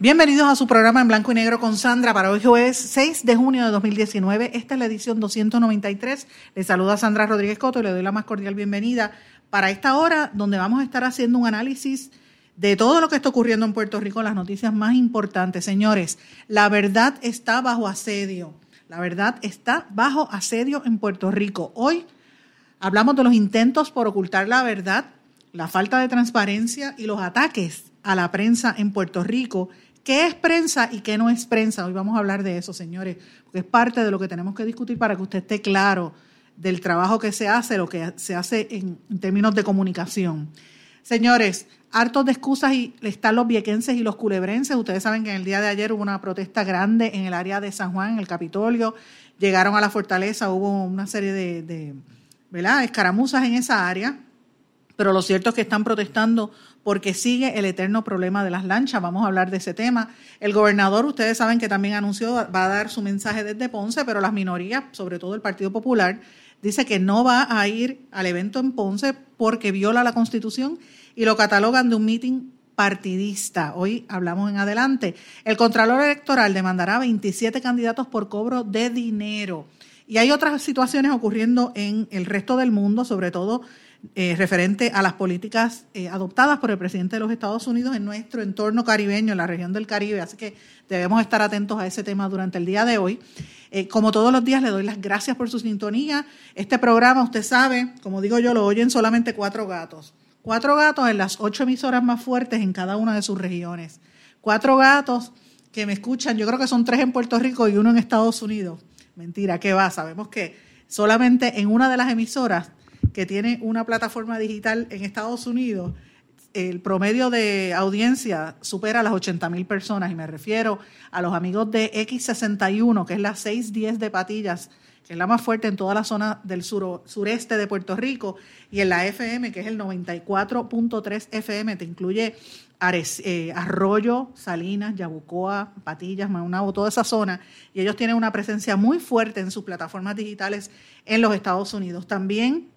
Bienvenidos a su programa en blanco y negro con Sandra para hoy jueves 6 de junio de 2019. Esta es la edición 293. Le saluda Sandra Rodríguez Coto y le doy la más cordial bienvenida para esta hora donde vamos a estar haciendo un análisis de todo lo que está ocurriendo en Puerto Rico, las noticias más importantes. Señores, la verdad está bajo asedio. La verdad está bajo asedio en Puerto Rico. Hoy hablamos de los intentos por ocultar la verdad, la falta de transparencia y los ataques a la prensa en Puerto Rico ¿Qué es prensa y qué no es prensa? Hoy vamos a hablar de eso, señores, porque es parte de lo que tenemos que discutir para que usted esté claro del trabajo que se hace, lo que se hace en, términos de comunicación. Señores, hartos de excusas y están los viequenses y los culebrenses. Ustedes saben que en el día de ayer hubo una protesta grande en el área de San Juan, en el Capitolio. Llegaron a la fortaleza, hubo una serie de, de ¿verdad? escaramuzas en esa área. Pero lo cierto es que están protestando porque sigue el eterno problema de las lanchas. Vamos a hablar de ese tema. El gobernador, ustedes saben que también anunció, va a dar su mensaje desde Ponce, pero las minorías, sobre todo el Partido Popular, dice que no va a ir al evento en Ponce porque viola la Constitución y lo catalogan de un meeting partidista. Hoy hablamos en adelante. El Contralor Electoral demandará 27 candidatos por cobro de dinero. Y hay otras situaciones ocurriendo en el resto del mundo, sobre todo eh, referente a las políticas eh, adoptadas por el presidente de los Estados Unidos en nuestro entorno caribeño, en la región del Caribe. Así que debemos estar atentos a ese tema durante el día de hoy. Eh, como todos los días, le doy las gracias por su sintonía. Este programa, usted sabe, como digo yo, lo oyen solamente cuatro gatos. Cuatro gatos en las ocho emisoras más fuertes en cada una de sus regiones. Cuatro gatos que me escuchan, yo creo que son tres en Puerto Rico y uno en Estados Unidos. Mentira, ¿qué va? Sabemos que solamente en una de las emisoras que tiene una plataforma digital en Estados Unidos, el promedio de audiencia supera las 80 mil personas y me refiero a los amigos de X61, que es la 610 de Patillas, que es la más fuerte en toda la zona del sureste de Puerto Rico, y en la FM, que es el 94.3 FM, te incluye eh, Arroyo, Salinas, Yabucoa, Patillas, Maunabo, toda esa zona, y ellos tienen una presencia muy fuerte en sus plataformas digitales en los Estados Unidos. También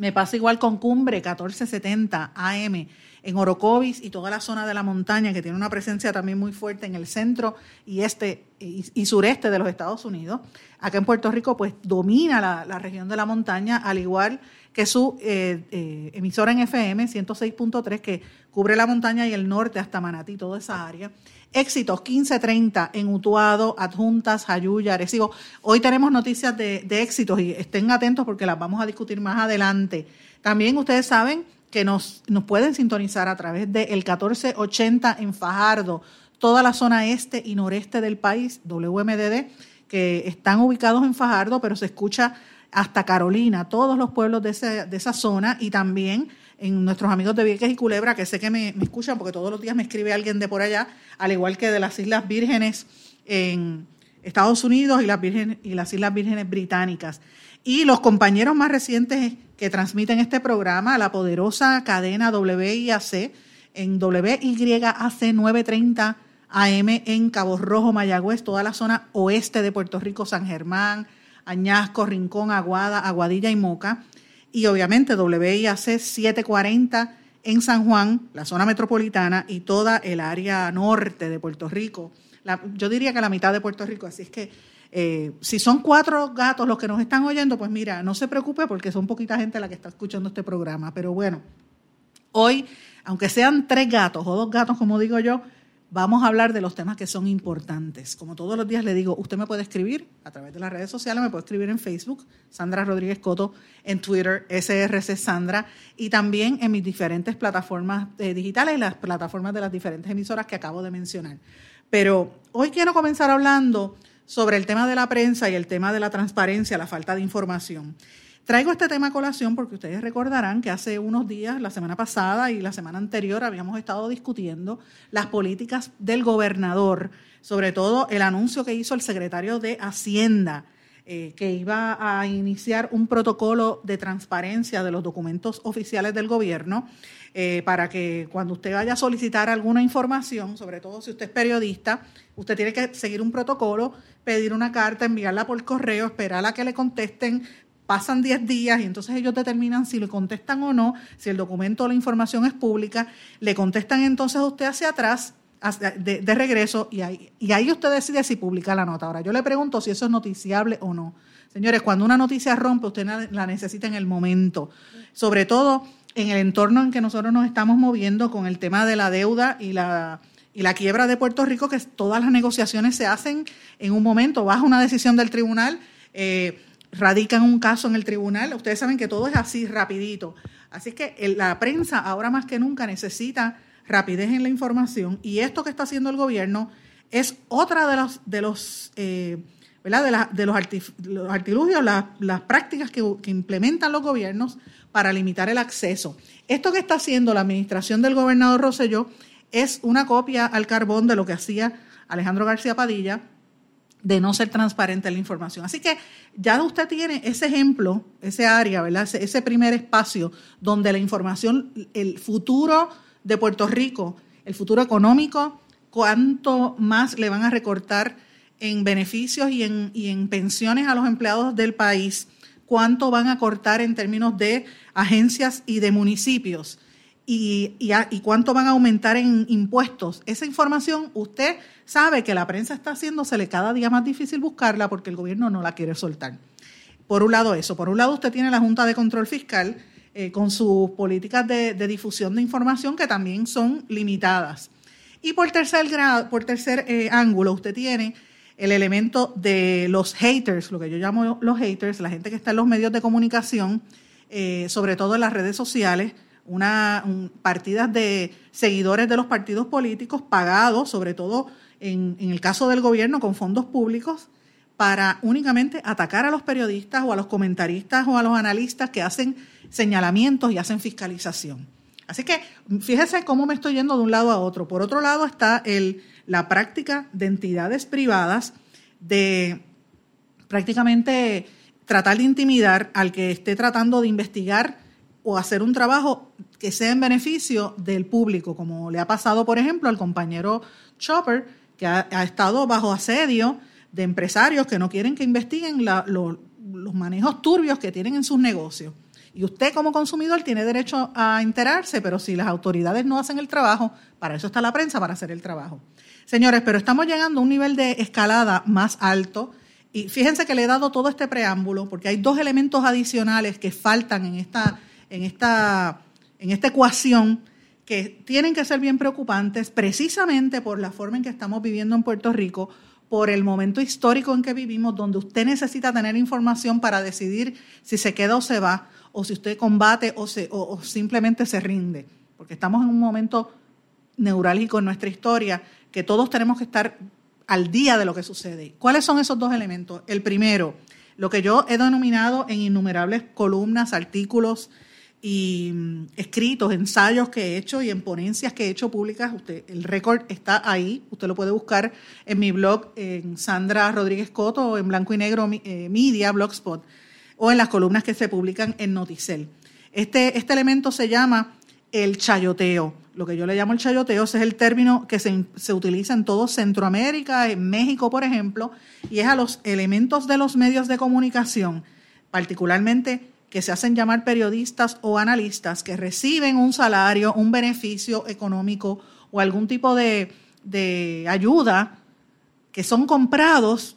me pasa igual con Cumbre 1470 AM en Orocovis y toda la zona de la montaña que tiene una presencia también muy fuerte en el centro y este y, sureste de los Estados Unidos. Acá en Puerto Rico pues domina la, región de la montaña al igual que su eh, eh, emisora en FM 106.3 que cubre la montaña y el norte hasta Manatí, toda esa área. Éxitos 1530 en Utuado, Adjuntas, Jayuya, Arecibo. Hoy tenemos noticias de, éxitos y estén atentos porque las vamos a discutir más adelante. También ustedes saben que nos, nos pueden sintonizar a través del 1480 en Fajardo, toda la zona este y noreste del país, WMDD, que están ubicados en Fajardo, pero se escucha hasta Carolina, todos los pueblos de, de esa zona y también en nuestros amigos de Vieques y Culebra, que sé que me, escuchan porque todos los días me escribe alguien de por allá, al igual que de las Islas Vírgenes en Estados Unidos y las, y las Islas Vírgenes Británicas. Y los compañeros más recientes que transmiten este programa, la poderosa cadena WIAC, en WYAC 930 AM en Cabo Rojo, Mayagüez, toda la zona oeste de Puerto Rico, San Germán, Añasco, Rincón, Aguada, Aguadilla y Moca y obviamente WIAC 740 en San Juan, la zona metropolitana y toda el área norte de Puerto Rico. yo diría que la mitad de Puerto Rico, así es que eh, si son cuatro gatos los que nos están oyendo, pues mira, no se preocupe porque son poquita gente la que está escuchando este programa. Pero bueno, hoy, aunque sean tres gatos o dos gatos, como digo yo, vamos a hablar de los temas que son importantes. Como todos los días le digo, usted me puede escribir a través de las redes sociales, me puede escribir en Facebook, Sandra Rodríguez Coto, en Twitter, SRC Sandra, y también en mis diferentes plataformas eh, digitales, las plataformas de las diferentes emisoras que acabo de mencionar. Pero hoy quiero comenzar hablando sobre el tema de la prensa y el tema de la transparencia, la falta de información. Traigo este tema a colación porque ustedes recordarán que hace unos días, la semana pasada y la semana anterior, habíamos estado discutiendo las políticas del gobernador, sobre todo el anuncio que hizo el secretario de Hacienda, eh, que iba a iniciar un protocolo de transparencia de los documentos oficiales del gobierno eh, para que cuando usted vaya a solicitar alguna información, sobre todo si usted es periodista, usted tiene que seguir un protocolo, pedir una carta, enviarla por correo, esperar a que le contesten pasan 10 días y entonces ellos determinan si le contestan o no, si el documento o la información es pública, le contestan entonces a usted hacia atrás de, regreso y ahí, y ahí usted decide si publica la nota. Ahora, yo le pregunto si eso es noticiable o no. Señores, cuando una noticia rompe, usted la necesita en el momento, sobre todo en el entorno en que nosotros nos estamos moviendo con el tema de la deuda y la, y la quiebra de Puerto Rico, que todas las negociaciones se hacen en un momento, bajo una decisión del tribunal. Eh, radican un caso en el tribunal, ustedes saben que todo es así, rapidito. Así que la prensa ahora más que nunca necesita rapidez en la información y esto que está haciendo el gobierno es otra de los, de los, eh, ¿verdad? De, los, artilugios, las prácticas que, que implementan los gobiernos para limitar el acceso. Esto que está haciendo la administración del gobernador Rosselló es una copia al carbón de lo que hacía Alejandro García Padilla de no ser transparente la información. Así que ya usted tiene ese ejemplo, ese área, ¿verdad? Ese, primer espacio donde la información, el futuro de Puerto Rico, el futuro económico, cuánto más le van a recortar en beneficios y en, y en pensiones a los empleados del país, cuánto van a cortar en términos de agencias y de municipios y, y, cuánto van a aumentar en impuestos. Esa información usted sabe que la prensa está haciéndosele cada día más difícil buscarla porque el gobierno no la quiere soltar. Por un lado eso. Por un lado usted tiene la Junta de Control Fiscal eh, con sus políticas de, difusión de información que también son limitadas. Y por tercer, grado, por tercer eh, ángulo usted tiene el elemento de los haters, lo que yo llamo los haters, la gente que está en los medios de comunicación, eh, sobre todo en las redes sociales, una, partidas de seguidores de los partidos políticos pagados, sobre todo en, el caso del gobierno, con fondos públicos, para únicamente atacar a los periodistas o a los comentaristas o a los analistas que hacen señalamientos y hacen fiscalización. Así que fíjese cómo me estoy yendo de un lado a otro. Por otro lado está el, la práctica de entidades privadas de prácticamente tratar de intimidar al que esté tratando de investigar o hacer un trabajo que sea en beneficio del público, como le ha pasado, por ejemplo, al compañero Chopper, que ha, estado bajo asedio de empresarios que no quieren que investiguen los manejos turbios que tienen en sus negocios. Y usted como consumidor tiene derecho a enterarse, pero si las autoridades no hacen el trabajo, para eso está la prensa, para hacer el trabajo. Señores, pero estamos llegando a un nivel de escalada más alto. Y fíjense que le he dado todo este preámbulo porque hay dos elementos adicionales que faltan en esta en esta, en esta ecuación que tienen que ser bien preocupantes precisamente por la forma en que estamos viviendo en Puerto Rico, por el momento histórico en que vivimos, donde usted necesita tener información para decidir si se queda o se va, o si usted combate o, se, o, simplemente se rinde, porque estamos en un momento neurálgico en nuestra historia que todos tenemos que estar al día de lo que sucede. ¿Cuáles son esos dos elementos? El primero, lo que yo he denominado en innumerables columnas, artículos, y mm, escritos, ensayos que he hecho y en ponencias que he hecho públicas. Usted, el récord está ahí, usted lo puede buscar en mi blog, en Sandra Rodríguez Coto en Blanco y Negro eh, Media, Blogspot, o en las columnas que se publican en Noticel. Este, este elemento se llama el chayoteo. Lo que yo le llamo el chayoteo es el término que se, se utiliza en todo Centroamérica, en México, por ejemplo, y es a los elementos de los medios de comunicación, particularmente que se hacen llamar periodistas o analistas que reciben un salario, un beneficio económico o algún tipo de, ayuda, que son comprados,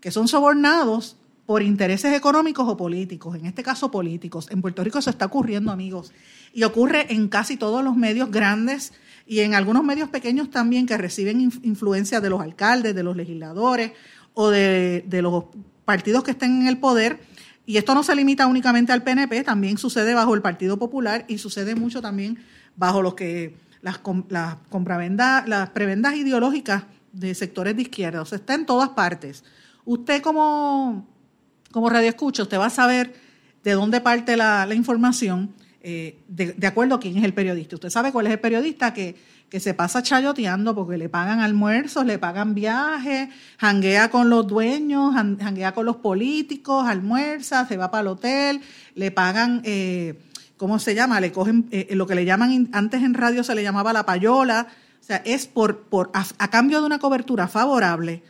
que son sobornados por intereses económicos o políticos, en este caso políticos. En Puerto Rico se está ocurriendo, amigos, y ocurre en casi todos los medios grandes y en algunos medios pequeños también que reciben influencia de los alcaldes, de los legisladores o de, los partidos que estén en el poder y esto no se limita únicamente al PNP, también sucede bajo el Partido Popular y sucede mucho también bajo lo que las, las compravendas, las prebendas ideológicas de sectores de izquierda. O sea, está en todas partes. Usted como, como radio escucha, usted va a saber de dónde parte la, información, eh, de, acuerdo a quién es el periodista. Usted sabe cuál es el periodista que, que se pasa chayoteando porque le pagan almuerzos, le pagan viajes, janguea con los dueños, janguea con los políticos, almuerza, se va para el hotel, le pagan, eh, ¿cómo se llama? Le cogen eh, lo que le llaman, antes en radio se le llamaba la payola, o sea, es por, por a cambio de una cobertura favorable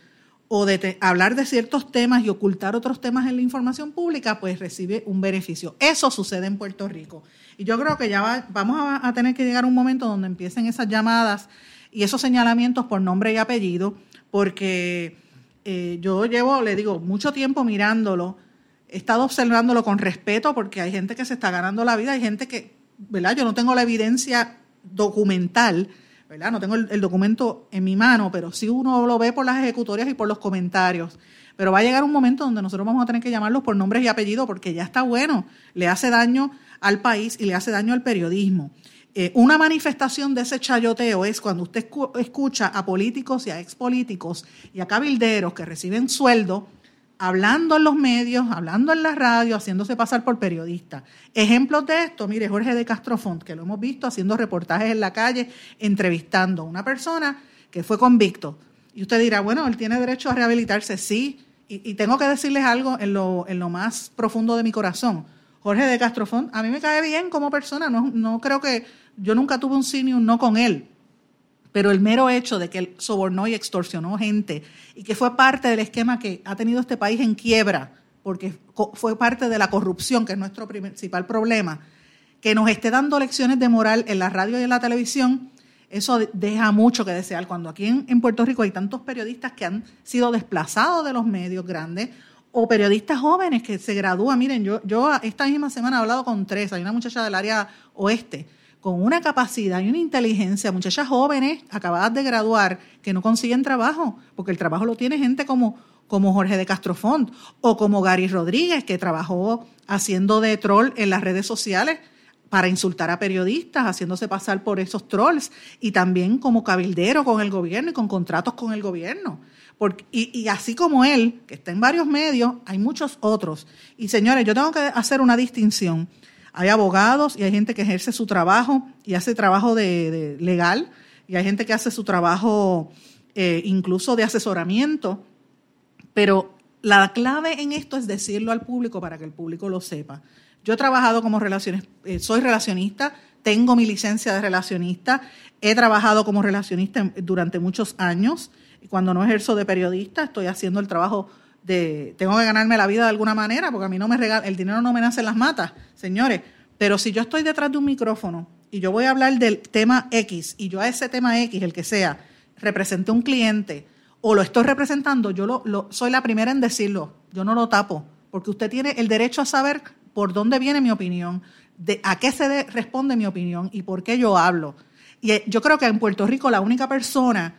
o de hablar de ciertos temas y ocultar otros temas en la información pública, pues recibe un beneficio. Eso sucede en Puerto Rico. Y yo creo que ya vamos a, tener que llegar a un momento donde empiecen esas llamadas y esos señalamientos por nombre y apellido, porque eh, yo llevo, le digo, mucho tiempo mirándolo, he estado observándolo con respeto porque hay gente que se está ganando la vida, hay gente que, ¿verdad? Yo no tengo la evidencia documental, no tengo el, documento en mi mano, pero sí uno lo ve por las ejecutorias y por los comentarios. Pero va a llegar un momento donde nosotros vamos a tener que llamarlos por nombres y apellidos porque ya está bueno, le hace daño al país y le hace daño al periodismo. Eh, una manifestación de ese chayoteo es cuando usted escucha a políticos y a expolíticos y a cabilderos que reciben sueldo hablando en los medios, hablando en la radio, haciéndose pasar por periodistas. Ejemplos de esto, mire, Jorge de Castrofont, que lo hemos visto haciendo reportajes en la calle, entrevistando a una persona que fue convicto. Y usted dirá, bueno, él tiene derecho a rehabilitarse, sí. Y, tengo que decirles algo en lo, en lo más profundo de mi corazón. Jorge de Castrofont, a mí me cae bien como persona, no, no creo que, yo nunca tuve un ni un no con él, pero el mero hecho de que él sobornó y extorsionó gente y que fue parte del esquema que ha tenido este país en quiebra, porque fue parte de la corrupción, que es nuestro principal problema, que nos esté dando lecciones de moral en la radio y en la televisión, eso deja mucho que desear. Cuando aquí en, Puerto Rico hay tantos periodistas que han sido desplazados de los medios grandes o periodistas jóvenes que se gradúan. Miren, yo, yo esta misma semana he hablado con tres, hay una muchacha del área oeste con una capacidad y una inteligencia, muchachas jóvenes acabadas de graduar que no consiguen trabajo, porque el trabajo lo tiene gente como, como Jorge de Castrofont o como Gary Rodríguez, que trabajó haciendo de troll en las redes sociales para insultar a periodistas, haciéndose pasar por esos trolls, y también como cabildero con el gobierno y con contratos con el gobierno. Y, y, así como él, que está en varios medios, hay muchos otros. Y señores, yo tengo que hacer una distinción hay abogados y hay gente que ejerce su trabajo y hace trabajo de, legal y hay gente que hace su trabajo eh, incluso de asesoramiento, pero la clave en esto es decirlo al público para que el público lo sepa. Yo he trabajado como relaciones, eh, soy relacionista, tengo mi licencia de relacionista, he trabajado como relacionista durante muchos años. Cuando no ejerzo de periodista, estoy haciendo el trabajo de, tengo que ganarme la vida de alguna manera, porque a mí no me regala, el dinero no me nace en las matas, señores. Pero si yo estoy detrás de un micrófono y yo voy a hablar del tema X y yo a ese tema X, el que sea, representé un cliente o lo estoy representando, yo lo, soy la primera en decirlo, yo no lo tapo, porque usted tiene el derecho a saber por dónde viene mi opinión, de a qué se responde mi opinión y por qué yo hablo. Y eh, yo creo que en Puerto Rico la única persona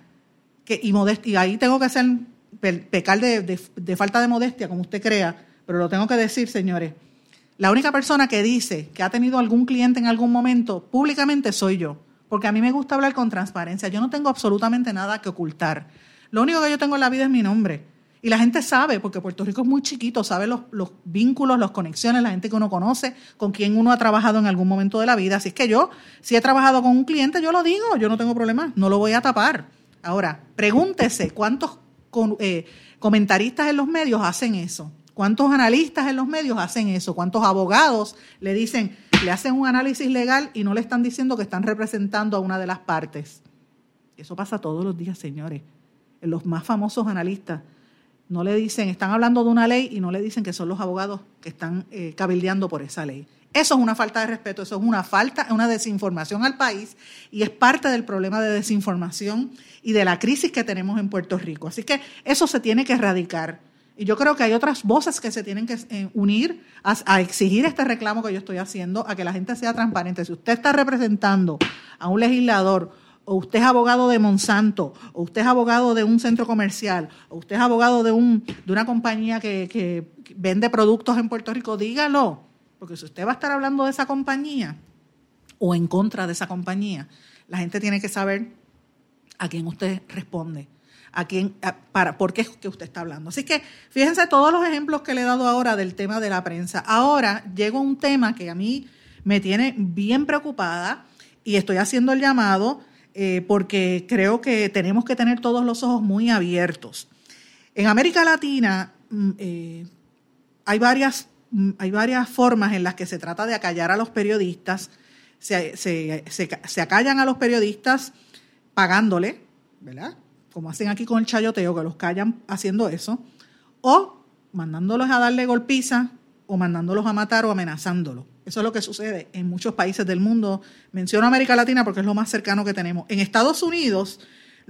que, y, y ahí tengo que hacer pecar de, falta de modestia, como usted crea, pero lo tengo que decir, señores. La única persona que dice que ha tenido algún cliente en algún momento públicamente soy yo, porque a mí me gusta hablar con transparencia. Yo no tengo absolutamente nada que ocultar. Lo único que yo tengo en la vida es mi nombre. Y la gente sabe, porque Puerto Rico es muy chiquito, sabe los, los, vínculos, las conexiones, la gente que uno conoce, con quien uno ha trabajado en algún momento de la vida. Así es que yo, si he trabajado con un cliente, yo lo digo, yo no tengo problema, no lo voy a tapar. Ahora, pregúntese cuántos eh, comentaristas en los medios hacen eso? ¿Cuántos analistas en los medios hacen eso? ¿Cuántos abogados le dicen, le hacen un análisis legal y no le están diciendo que están representando a una de las partes? Eso pasa todos los días, señores. Los más famosos analistas no le dicen, están hablando de una ley y no le dicen que son los abogados que están eh, cabildeando por esa ley. Eso es una falta de respeto, eso es una falta, una desinformación al país y es parte del problema de desinformación y de la crisis que tenemos en Puerto Rico. Así que eso se tiene que erradicar. Y yo creo que hay otras voces que se tienen que eh, unir a, exigir este reclamo que yo estoy haciendo, a que la gente sea transparente. Si usted está representando a un legislador, o usted es abogado de Monsanto, o usted es abogado de un centro comercial, o usted es abogado de, un, de una compañía que, que vende productos en Puerto Rico, dígalo porque si usted va a estar hablando de esa compañía o en contra de esa compañía, la gente tiene que saber a quién usted responde. a quién, para, por qué es que usted está hablando. Así que fíjense todos los ejemplos que le he dado ahora del tema de la prensa. Ahora llego a un tema que a mí me tiene bien preocupada y estoy haciendo el llamado eh, porque creo que tenemos que tener todos los ojos muy abiertos. En América Latina mm, eh, hay, varias, hay varias formas en las que se trata de acallar a los periodistas. Se, se, se acallan a los periodistas pagándole, ¿verdad? como hacen aquí con el chayoteo, que los callan haciendo eso, o mandándolos a darle golpiza, o mandándolos a matar o amenazándolos. Eso es lo que sucede en muchos países del mundo. Menciono América Latina porque es lo más cercano que tenemos. En Estados Unidos,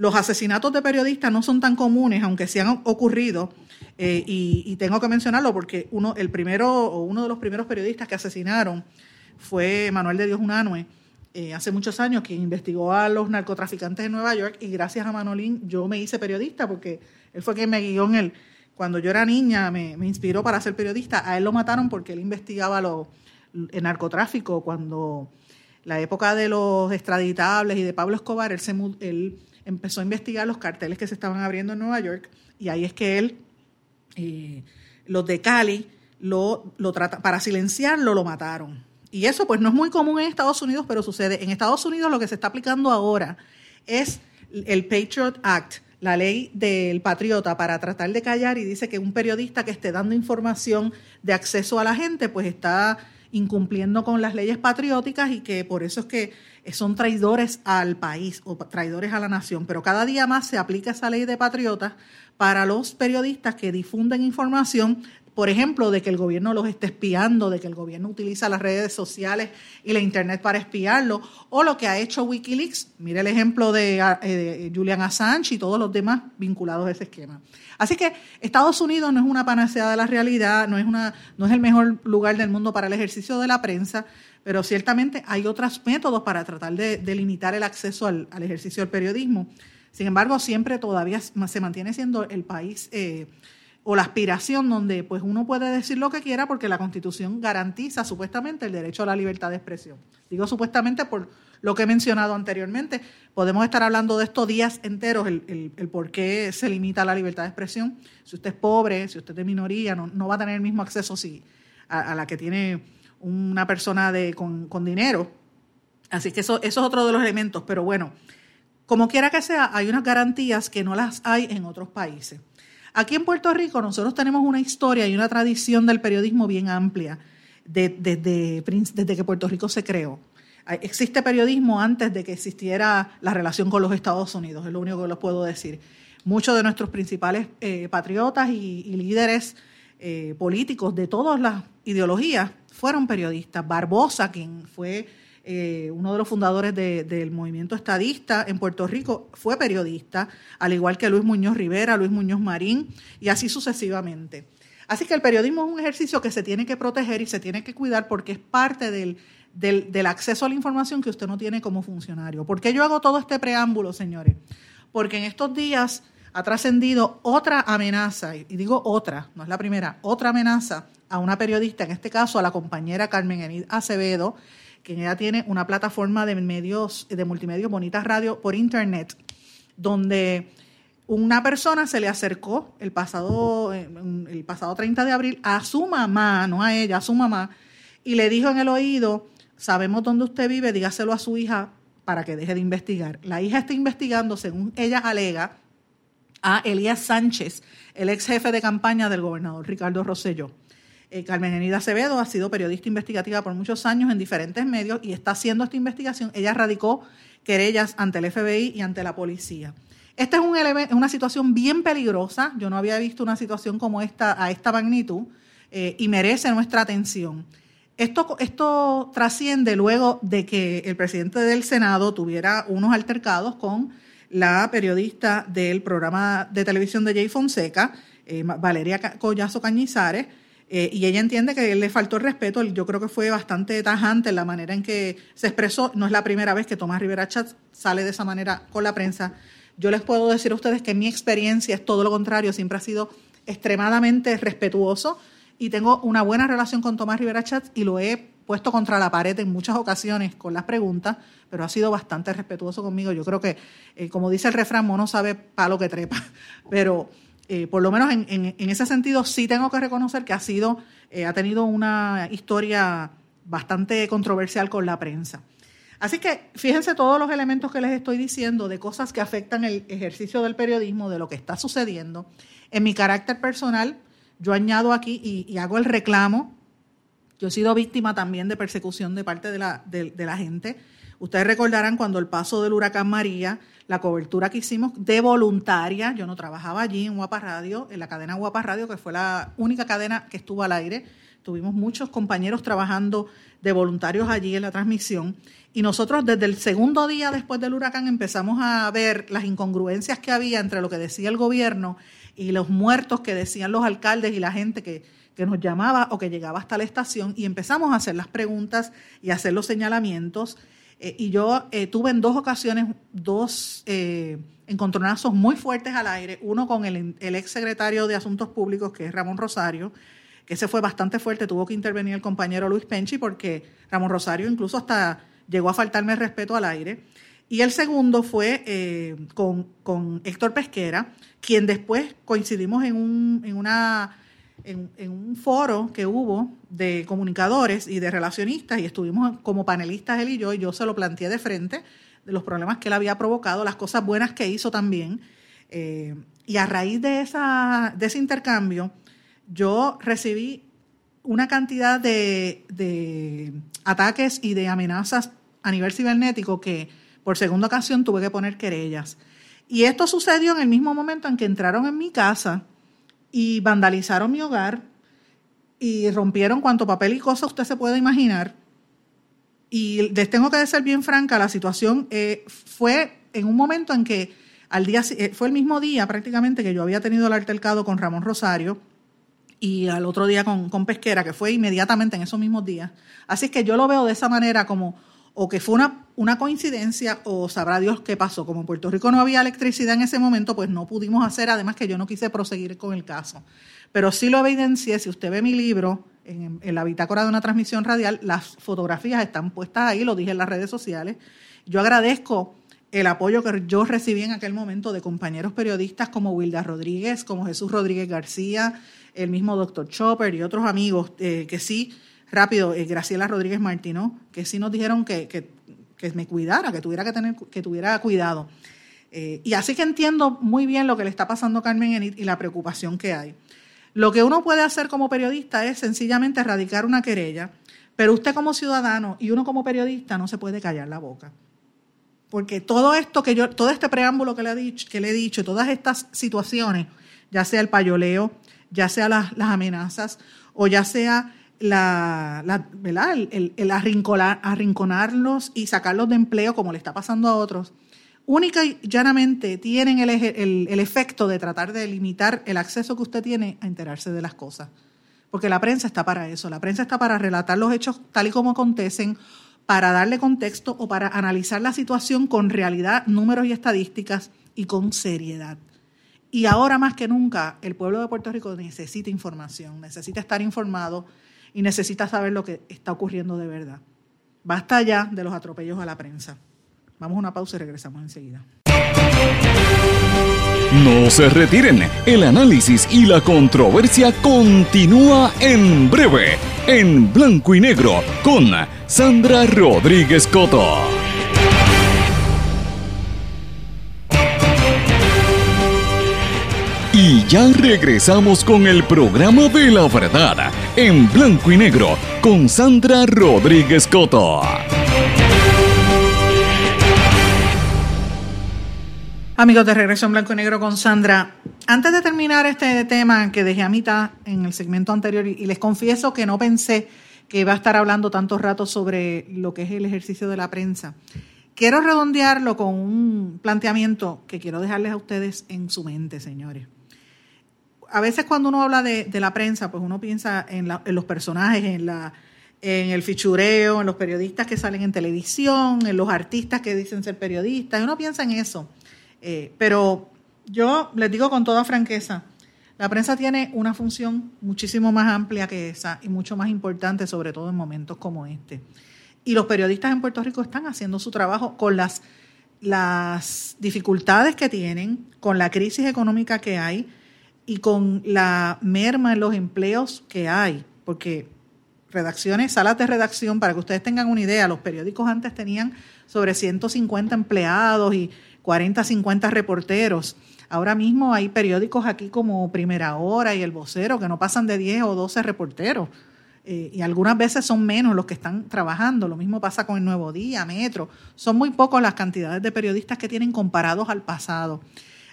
los asesinatos de periodistas no son tan comunes, aunque sí han ocurrido. Eh, y, tengo que mencionarlo porque uno, el primero, o uno de los primeros periodistas que asesinaron fue Manuel de Dios Unanue eh, hace muchos años, que investigó a los narcotraficantes en Nueva York y gracias a Manolín yo me hice periodista porque él fue quien me guió en él. Cuando yo era niña me, inspiró para ser periodista. A él lo mataron porque él investigaba lo, el narcotráfico cuando la época de los extraditables y de Pablo Escobar, él, se, él empezó a investigar los carteles que se estaban abriendo en Nueva York y ahí es que él, eh, los de Cali, lo, lo trata, para silenciarlo lo mataron y eso pues no es muy común en Estados Unidos, pero sucede. En Estados Unidos lo que se está aplicando ahora es el Patriot Act, la ley del patriota para tratar de callar y dice que un periodista que esté dando información de acceso a la gente pues está incumpliendo con las leyes patrióticas y que por eso es que son traidores al país o traidores a la nación. Pero cada día más se aplica esa ley de patriotas para los periodistas que difunden información por ejemplo, de que el gobierno los esté espiando, de que el gobierno utiliza las redes sociales y la Internet para espiarlo, o lo que ha hecho Wikileaks, mire el ejemplo de, eh, Julian Assange y todos los demás vinculados a ese esquema. Así que Estados Unidos no es una panacea de la realidad, no es, una, no es el mejor lugar del mundo para el ejercicio de la prensa, pero ciertamente hay otros métodos para tratar de, limitar el acceso al, ejercicio del periodismo. Sin embargo, siempre todavía se mantiene siendo el país... Eh, o la aspiración donde pues uno puede decir lo que quiera porque la Constitución garantiza supuestamente el derecho a la libertad de expresión. Digo supuestamente por lo que he mencionado anteriormente. Podemos estar hablando de estos días enteros, el, por qué se limita la libertad de expresión. Si usted es pobre, si usted es de minoría, no, va a tener el mismo acceso si, a, la que tiene una persona de, con, con dinero. Así que eso, eso es otro de los elementos. Pero bueno, como quiera que sea, hay unas garantías que no las hay en otros países. Aquí en Puerto Rico nosotros tenemos una historia y una tradición del periodismo bien amplia desde, que Puerto Rico se creó. Existe periodismo antes de que existiera la relación con los Estados Unidos, es lo único que les puedo decir. Muchos de nuestros principales eh, patriotas y, líderes eh, políticos de todas las ideologías fueron periodistas. Barbosa, quien fue eh, uno de los fundadores del movimiento estadista en Puerto Rico, fue periodista, al igual que Luis Muñoz Rivera, Luis Muñoz Marín, y así sucesivamente. Así que el periodismo es un ejercicio que se tiene que proteger y se tiene que cuidar porque es parte del, del, acceso a la información que usted no tiene como funcionario. ¿Por qué yo hago todo este preámbulo, señores? Porque en estos días ha trascendido otra amenaza, y digo otra, no es la primera, otra amenaza a una periodista, en este caso a la compañera Carmen Enid Acevedo, que ella tiene una plataforma de medios, de multimedia, Bonitas Radio, por internet, donde una persona se le acercó el pasado, el pasado 30 de abril a su mamá, no a ella, a su mamá, y le dijo en el oído, sabemos dónde usted vive, dígaselo a su hija para que deje de investigar. La hija está investigando, según ella alega, a Elías Sánchez, el ex jefe de campaña del gobernador Ricardo Rosselló. Eh, Carmen Enida Acevedo ha sido periodista investigativa por muchos años en diferentes medios y está haciendo esta investigación. Ella radicó querellas ante el FBI y ante la policía. Esta es un una situación bien peligrosa. Yo no había visto una situación como esta a esta magnitud eh, y merece nuestra atención. Esto, esto trasciende luego de que el presidente del Senado tuviera unos altercados con la periodista del programa de televisión de Jay Fonseca, eh, Valeria Collazo Cañizares, eh, y ella entiende que le faltó el respeto. Yo creo que fue bastante tajante la manera en que se expresó. No es la primera vez que Tomás Rivera Chat sale de esa manera con la prensa. Yo les puedo decir a ustedes que mi experiencia es todo lo contrario, siempre ha sido extremadamente respetuoso y tengo una buena relación con Tomás Rivera Chats y lo he puesto contra la pared en muchas ocasiones con las preguntas, pero ha sido bastante respetuoso conmigo. Yo creo que, eh, como dice el refrán, mono sabe palo que trepa, pero eh, por lo menos en, ese sentido sí tengo que reconocer que ha sido, eh, ha tenido una historia bastante controversial con la prensa. Así que fíjense todos los elementos que les estoy diciendo de cosas que afectan el ejercicio del periodismo, de lo que está sucediendo. En mi carácter personal, yo añado aquí y, hago el reclamo. Yo he sido víctima también de persecución de parte de la, de, la gente. Ustedes recordarán cuando el paso del huracán María, la cobertura que hicimos de voluntaria, yo no trabajaba allí en Guapa Radio, en la cadena Guapa Radio, que fue la única cadena que estuvo al aire. Tuvimos muchos compañeros trabajando de voluntarios allí en la transmisión. Y nosotros desde el segundo día después del huracán empezamos a ver las incongruencias que había entre lo que decía el gobierno y los muertos que decían los alcaldes y la gente que, nos llamaba o que llegaba hasta la estación y empezamos a hacer las preguntas y a hacer los señalamientos. Eh, y yo eh, tuve en dos ocasiones dos eh, encontronazos muy fuertes al aire, uno con el, el ex secretario de Asuntos Públicos, que es Ramón Rosario, que ese fue bastante fuerte, tuvo que intervenir el compañero Luis Penchi porque Ramón Rosario incluso hasta llegó a faltarme el respeto al aire. Y el segundo fue eh, con, Héctor Pesquera, quien después coincidimos en un, en, una, en, un foro que hubo de comunicadores y de relacionistas y estuvimos como panelistas él y yo y yo se lo planteé de frente de los problemas que él había provocado, las cosas buenas que hizo también. Eh, y a raíz de, esa, de ese intercambio, yo recibí una cantidad de, de ataques y de amenazas a nivel cibernético que por segunda ocasión tuve que poner querellas. Y esto sucedió en el mismo momento en que entraron en mi casa y vandalizaron mi hogar y rompieron cuanto papel y cosa usted se puede imaginar. Y les tengo que ser bien franca, la situación eh, fue en un momento en que al día eh, fue el mismo día prácticamente que yo había tenido el altercado con Ramón Rosario y al otro día con, con Pesquera, que fue inmediatamente en esos mismos días. Así que yo lo veo de esa manera como o que fue una, una coincidencia o sabrá Dios qué pasó. Como en Puerto Rico no había electricidad en ese momento, pues no pudimos hacer, además que yo no quise proseguir con el caso. Pero sí lo evidencié, si usted ve mi libro, en, la bitácora de una transmisión radial, las fotografías están puestas ahí, lo dije en las redes sociales. Yo agradezco el apoyo que yo recibí en aquel momento de compañeros periodistas como Wilda Rodríguez, como Jesús Rodríguez García, el mismo doctor Chopper y otros amigos eh, que sí rápido, eh, Graciela Rodríguez Martino, que sí nos dijeron que, que, me cuidara, que tuviera que tener, que tuviera cuidado. Eh, y así que entiendo muy bien lo que le está pasando a Carmen Enid y la preocupación que hay. Lo que uno puede hacer como periodista es sencillamente erradicar una querella, pero usted como ciudadano y uno como periodista no se puede callar la boca. Porque todo esto que yo, todo este preámbulo que le, he dicho, que le he dicho, todas estas situaciones, ya sea el payoleo, ya sea las, las amenazas, o ya sea la, ¿verdad? El, el, arrinconarlos y sacarlos de empleo como le está pasando a otros, única y llanamente tienen el, el, efecto de tratar de limitar el acceso que usted tiene a enterarse de las cosas. Porque la prensa está para eso, la prensa está para relatar los hechos tal y como acontecen, para darle contexto o para analizar la situación con realidad, números y estadísticas y con seriedad. Y ahora más que nunca, el pueblo de Puerto Rico necesita información, necesita estar informado, y necesita saber lo que está ocurriendo de verdad. Basta ya de los atropellos a la prensa. Vamos a una pausa y regresamos enseguida. No se retiren, el análisis y la controversia continúa en breve, en blanco y negro, con Sandra Rodríguez Coto. Ya regresamos con el programa de la verdad, en blanco y negro, con Sandra Rodríguez Coto. Amigos de Regreso en Blanco y Negro con Sandra, antes de terminar este tema que dejé a mitad en el segmento anterior, y les confieso que no pensé que iba a estar hablando tanto rato sobre lo que es el ejercicio de la prensa, quiero redondearlo con un planteamiento que quiero dejarles a ustedes en su mente, señores a veces cuando uno habla de, la prensa, pues uno piensa en, los personajes, en, la, en el fichureo, en los periodistas que salen en televisión, en los artistas que dicen ser periodistas, uno piensa en eso. Eh, pero yo les digo con toda franqueza, La prensa tiene una función muchísimo más amplia que esa y mucho más importante, sobre todo en momentos como este. Y los periodistas en Puerto Rico están haciendo su trabajo con las, las dificultades que tienen, con la crisis económica que hay y con la merma en los empleos que hay, porque redacciones, salas de redacción, para que ustedes tengan una idea, los periódicos antes tenían sobre 150 empleados y 40, 50 reporteros. Ahora mismo hay periódicos aquí como Primera Hora y El Vocero que no pasan de 10 o 12 reporteros. Eh, y algunas veces son menos los que están trabajando. Lo mismo pasa con el Nuevo Día, Metro. Son muy pocos las cantidades de periodistas que tienen comparados al pasado.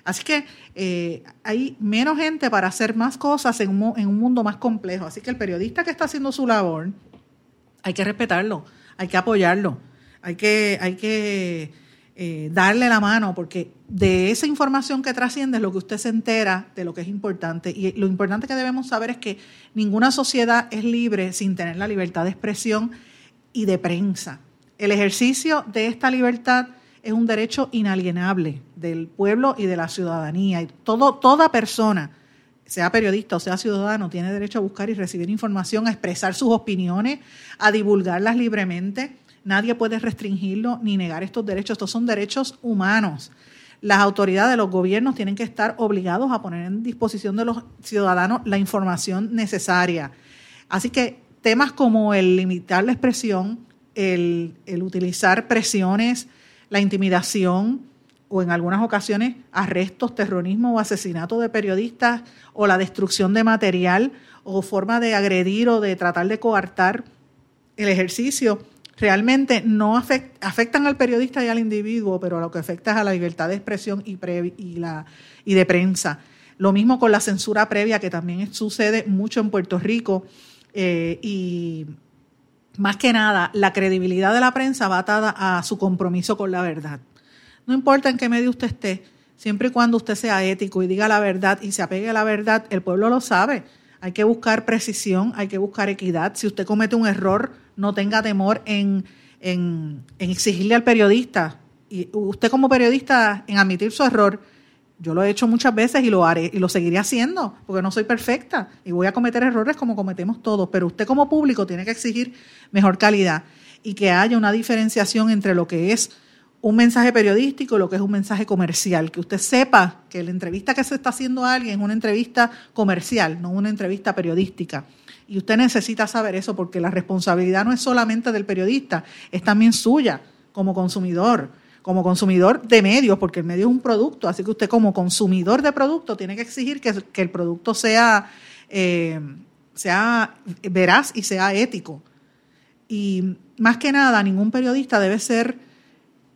Así que eh, hay menos gente para hacer más cosas en un, mundo más complejo. Así que el periodista que está haciendo su labor, hay que respetarlo, hay que apoyarlo, hay que, hay que eh, darle la mano, porque de esa información que trasciende es lo que usted se entera de lo que es importante. Y lo importante que debemos saber es que ninguna sociedad es libre sin tener la libertad de expresión y de prensa. El ejercicio de esta libertad es un derecho inalienable del pueblo y de la ciudadanía. Y todo, toda persona, sea periodista o sea ciudadano, tiene derecho a buscar y recibir información, a expresar sus opiniones, a divulgarlas libremente. Nadie puede restringirlo ni negar estos derechos. Estos son derechos humanos. Las autoridades de los gobiernos tienen que estar obligados a poner en disposición de los ciudadanos la información necesaria. Así que temas como el limitar la expresión, el, el utilizar presiones, la intimidación o en algunas ocasiones arrestos, terrorismo o asesinato de periodistas o la destrucción de material o forma de agredir o de tratar de coartar el ejercicio realmente no afectan al periodista y al individuo, pero lo que afecta es a la libertad de expresión y de prensa. Lo mismo con la censura previa, que también sucede mucho en Puerto Rico. Eh, y más que nada, la credibilidad de la prensa va atada a su compromiso con la verdad. No importa en qué medio usted esté, siempre y cuando usted sea ético y diga la verdad y se apegue a la verdad, el pueblo lo sabe. Hay que buscar precisión, hay que buscar equidad. Si usted comete un error, no tenga temor en, en, en exigirle al periodista. Y usted como periodista, en admitir su error, yo lo he hecho muchas veces y lo haré y lo seguiré haciendo, porque no soy perfecta y voy a cometer errores como cometemos todos, pero usted como público tiene que exigir mejor calidad y que haya una diferenciación entre lo que es un mensaje periodístico y lo que es un mensaje comercial, que usted sepa que la entrevista que se está haciendo a alguien es una entrevista comercial, no una entrevista periodística. Y usted necesita saber eso porque la responsabilidad no es solamente del periodista, es también suya como consumidor como consumidor de medios, porque el medio es un producto, así que usted como consumidor de producto tiene que exigir que, el producto sea, eh, sea veraz y sea ético. Y más que nada, ningún periodista debe ser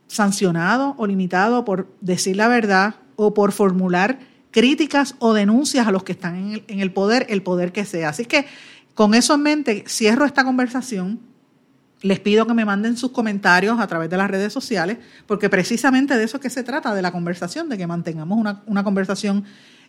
sancionado o limitado por decir la verdad o por formular críticas o denuncias a los que están en el, en el poder, el poder que sea. Así que con eso en mente, cierro esta conversación les pido que me manden sus comentarios a través de las redes sociales, porque precisamente de eso es que se trata, de la conversación, de que mantengamos una, conversación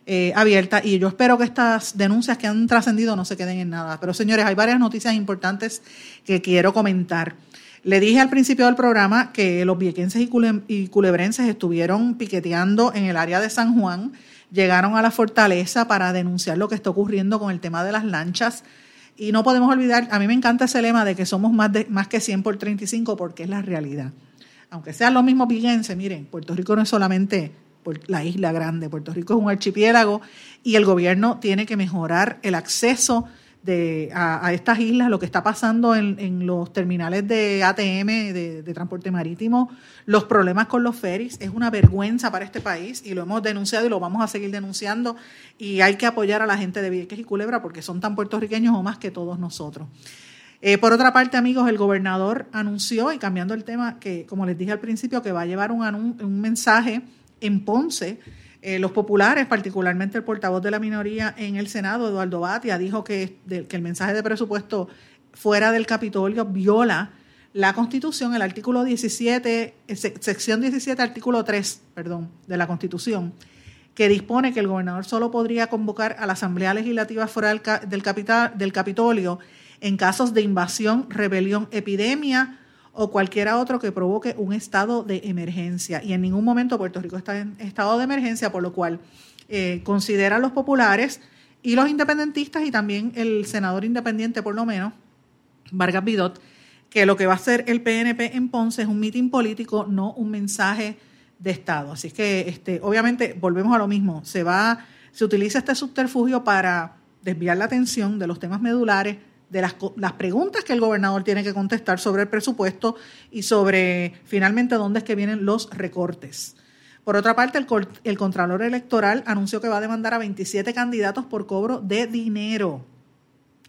eh, abierta. Y yo espero que estas denuncias que han trascendido no se queden en nada. Pero señores, hay varias noticias importantes que quiero comentar. Le dije al principio del programa que los viequenses y culebrenses estuvieron piqueteando en el área de San Juan, llegaron a la fortaleza para denunciar lo que está ocurriendo con el tema de las lanchas y no podemos olvidar, a mí me encanta ese lema de que somos más, de, más que 100 por 35 porque es la realidad. Aunque sean los mismos viguenses, miren, Puerto Rico no es solamente la isla grande, Puerto Rico es un archipiélago y el gobierno tiene que mejorar el acceso de, a, estas islas, lo que está pasando en, los terminales de ATM, de, transporte marítimo, los problemas con los ferries, es una vergüenza para este país y lo hemos denunciado y lo vamos a seguir denunciando y hay que apoyar a la gente de Vieques y Culebra porque son tan puertorriqueños o más que todos nosotros. Eh, por otra parte, amigos, el gobernador anunció, y cambiando el tema, que como les dije al principio, que va a llevar un, un mensaje en Ponce eh, los populares, particularmente el portavoz de la minoría en el Senado, Eduardo Batia, dijo que, el mensaje de presupuesto fuera del Capitolio viola la Constitución, el artículo 17, eh, sección 17, artículo 3, perdón, de la Constitución, que dispone que el gobernador solo podría convocar a la Asamblea Legislativa fuera del, del, del Capitolio en casos de invasión, rebelión, epidemia o cualquiera otro que provoque un estado de emergencia. Y en ningún momento Puerto Rico está en estado de emergencia, por lo cual eh, consideran los populares y los independentistas y también el senador independiente, por lo menos, Vargas Vidot, que lo que va a hacer el PNP en Ponce es un mitin político, no un mensaje de Estado. Así que, este, obviamente, volvemos a lo mismo. Se va, se utiliza este subterfugio para desviar la atención de los temas medulares, de las, las, preguntas que el gobernador tiene que contestar sobre el presupuesto y sobre finalmente dónde es que vienen los recortes. Por otra parte, el, el Contralor Electoral anunció que va a demandar a 27 candidatos por cobro de dinero.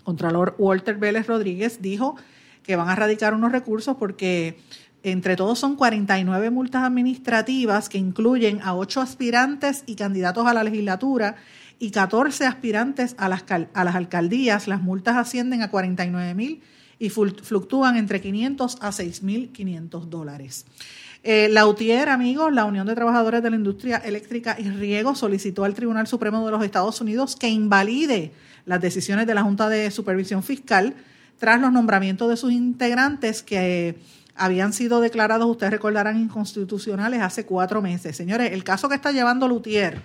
Contralor Walter Vélez Rodríguez dijo que van a radicar unos recursos porque entre todos son 49 multas administrativas que incluyen a 8 aspirantes y candidatos a la legislatura y 14 aspirantes a las, alcaldías. Las multas ascienden a 49 mil y fluctúan entre 500 a 6.500 dólares. Eh, la UTIER, amigos, la Unión de Trabajadores de la Industria Eléctrica y Riego, solicitó al Tribunal Supremo de los Estados Unidos que invalide las decisiones de la Junta de Supervisión Fiscal tras los nombramientos de sus integrantes que habían sido declarados, ustedes recordarán, inconstitucionales hace cuatro meses. Señores, el caso que está llevando Lutier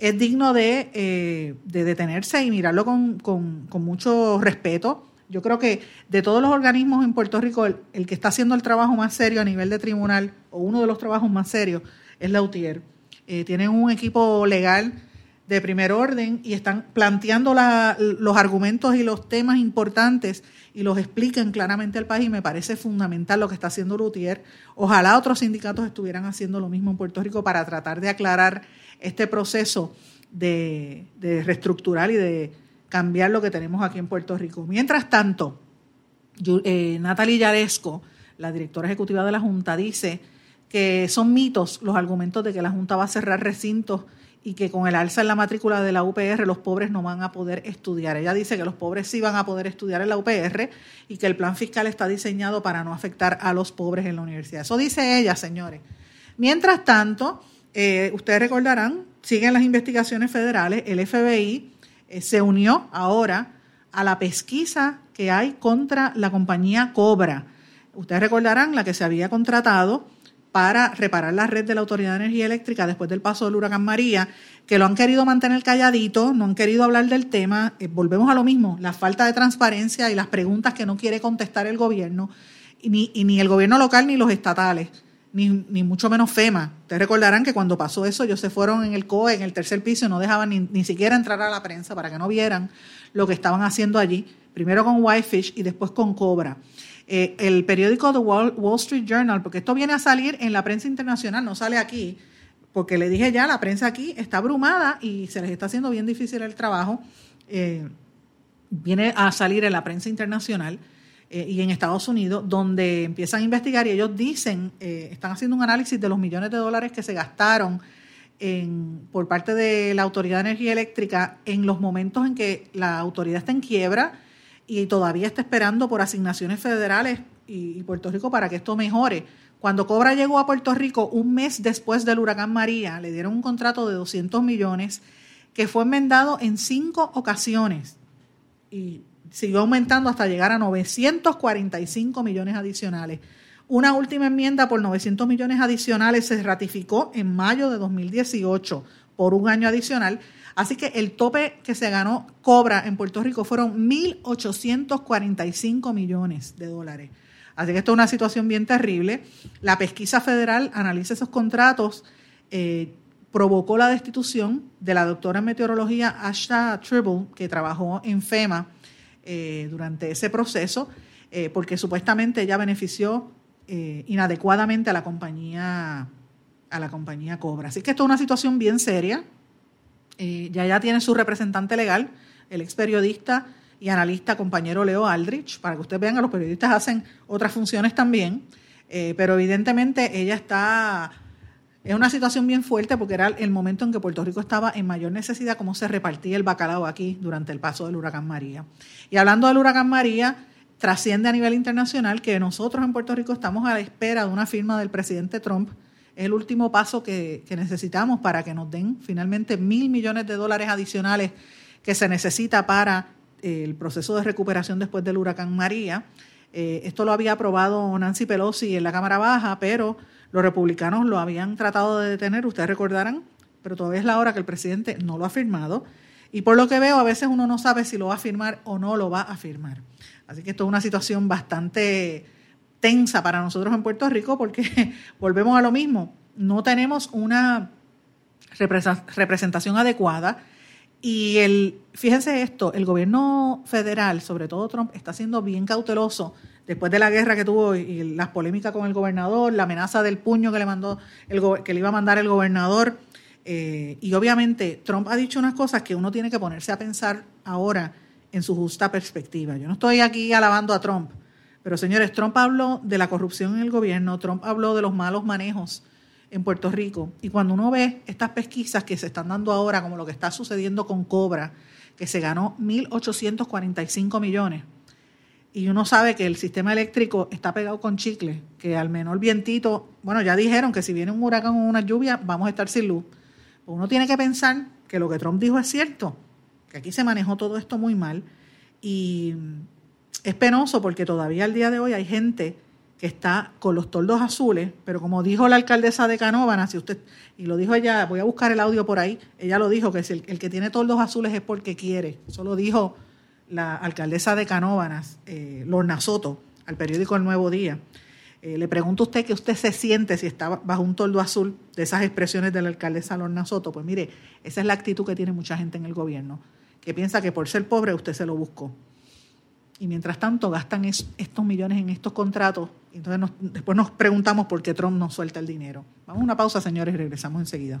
es digno de, eh, detenerse y mirarlo con, mucho respeto. Yo creo que de todos los organismos en Puerto Rico, el, que está haciendo el trabajo más serio a nivel de tribunal, o uno de los trabajos más serios, es la UTIER. Eh, tienen un equipo legal de primer orden y están planteando los argumentos y los temas importantes y los explican claramente al país. Y me parece fundamental lo que está haciendo Lutier. Ojalá otros sindicatos estuvieran haciendo lo mismo en Puerto Rico para tratar de aclarar este proceso de, reestructurar y de cambiar lo que tenemos aquí en Puerto Rico. Mientras tanto, eh, Natalie Yaresco, la directora ejecutiva de la Junta, dice que son mitos los argumentos de que la Junta va a cerrar recintos y que con el alza en la matrícula de la UPR los pobres no van a poder estudiar. Ella dice que los pobres sí van a poder estudiar en la UPR y que el plan fiscal está diseñado para no afectar a los pobres en la universidad. Eso dice ella, señores. Mientras tanto, eh, ustedes recordarán, siguen las investigaciones federales, el FBI eh, se unió ahora a la pesquisa que hay contra la compañía Cobra. Ustedes recordarán la que se había contratado para reparar la red de la Autoridad de Energía Eléctrica después del paso del huracán María, que lo han querido mantener calladito, no han querido hablar del tema. Eh, volvemos a lo mismo, la falta de transparencia y las preguntas que no quiere contestar el gobierno, y ni, ni el gobierno local ni los estatales, ni, ni, mucho menos FEMA. Ustedes recordarán que cuando pasó eso, ellos se fueron en el COE, en el tercer piso, y no dejaban ni, ni siquiera entrar a la prensa para que no vieran lo que estaban haciendo allí, primero con Whitefish y después con Cobra. Eh, el periódico The Wall, Street Journal, porque esto viene a salir en la prensa internacional, no sale aquí, porque le dije ya, la prensa aquí está abrumada y se les está haciendo bien difícil el trabajo. Eh, viene a salir en la prensa internacional eh, y en Estados Unidos, donde empiezan a investigar y ellos dicen, están haciendo un análisis de los millones de dólares que se gastaron por parte de la Autoridad de Energía Eléctrica en los momentos en que la autoridad está en quiebra y todavía está esperando por asignaciones federales y, Puerto Rico para que esto mejore. Cuando Cobra llegó a Puerto Rico un mes después del huracán María, le dieron un contrato de 200 millones que fue enmendado en cinco ocasiones y siguió aumentando hasta llegar a 945 millones adicionales. Una última enmienda por 900 millones adicionales se ratificó en mayo de 2018 por un año adicional Así que el tope que se ganó Cobra en Puerto Rico fueron 1.845 millones de dólares. Así que esto es una situación bien terrible. La pesquisa federal analiza esos contratos. Eh, provocó la destitución de la doctora en meteorología Asha Tribble, que trabajó en FEMA eh, durante ese proceso, eh, porque supuestamente ella benefició inadecuadamente a la compañía a la compañía Cobra. Así que esto es una situación bien seria. Eh, ya ya tiene su representante legal, el ex periodista y analista compañero Leo Aldrich, para que ustedes vean que los periodistas hacen otras funciones también, eh, pero evidentemente ella está, es una situación bien fuerte porque era el momento en que Puerto Rico estaba en mayor necesidad, cómo se repartía el bacalao aquí durante el paso del huracán María. Y hablando del huracán María, trasciende a nivel internacional que nosotros en Puerto Rico estamos a la espera de una firma del presidente Trump es el último paso que, necesitamos para que nos den finalmente mil millones de dólares adicionales que se necesita para eh, el proceso de recuperación después del huracán María. Eh, esto lo había aprobado Nancy Pelosi en la Cámara Baja, pero los republicanos lo habían tratado de detener, ustedes recordarán, pero todavía es la hora que el presidente no lo ha firmado. Y por lo que veo, a veces uno no sabe si lo va a firmar o no lo va a firmar. Así que esto es una situación bastante tensa para nosotros en Puerto Rico porque volvemos a lo mismo. No tenemos una representación adecuada y el, fíjense esto, el gobierno federal, sobre todo Trump, está siendo bien cauteloso después de la guerra que tuvo y, las polémicas con el gobernador, la amenaza del puño que le mandó el que le iba a mandar el gobernador. Eh, y obviamente Trump ha dicho unas cosas que uno tiene que ponerse a pensar ahora en su justa perspectiva. Yo no estoy aquí alabando a Trump, pero señores, Trump habló de la corrupción en el gobierno, Trump habló de los malos manejos en Puerto Rico. Y cuando uno ve estas pesquisas que se están dando ahora, como lo que está sucediendo con Cobra, que se ganó 1.845 millones, y uno sabe que el sistema eléctrico está pegado con chicle, que al menor vientito, bueno, ya dijeron que si viene un huracán o una lluvia, vamos a estar sin luz. Pues uno tiene que pensar que lo que Trump dijo es cierto, que aquí se manejó todo esto muy mal. Y es penoso porque todavía al día de hoy hay gente que está con los toldos azules, pero como dijo la alcaldesa de Canóvana, si usted, y lo dijo ella, voy a buscar el audio por ahí, ella lo dijo, que el, el que tiene toldos azules es porque quiere. Eso lo dijo la alcaldesa de Canóvanas, eh, Lorna Soto, al periódico El Nuevo Día. Eh, le pregunto a usted que usted se siente si está bajo un toldo azul de esas expresiones de la alcaldesa Lorna Soto. Pues mire, esa es la actitud que tiene mucha gente en el gobierno, que piensa que por ser pobre usted se lo buscó y mientras tanto gastan estos millones en estos contratos. Entonces después nos preguntamos por qué Trump no suelta el dinero. Vamos a una pausa, señores, y regresamos enseguida.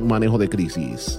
manejo de crisis.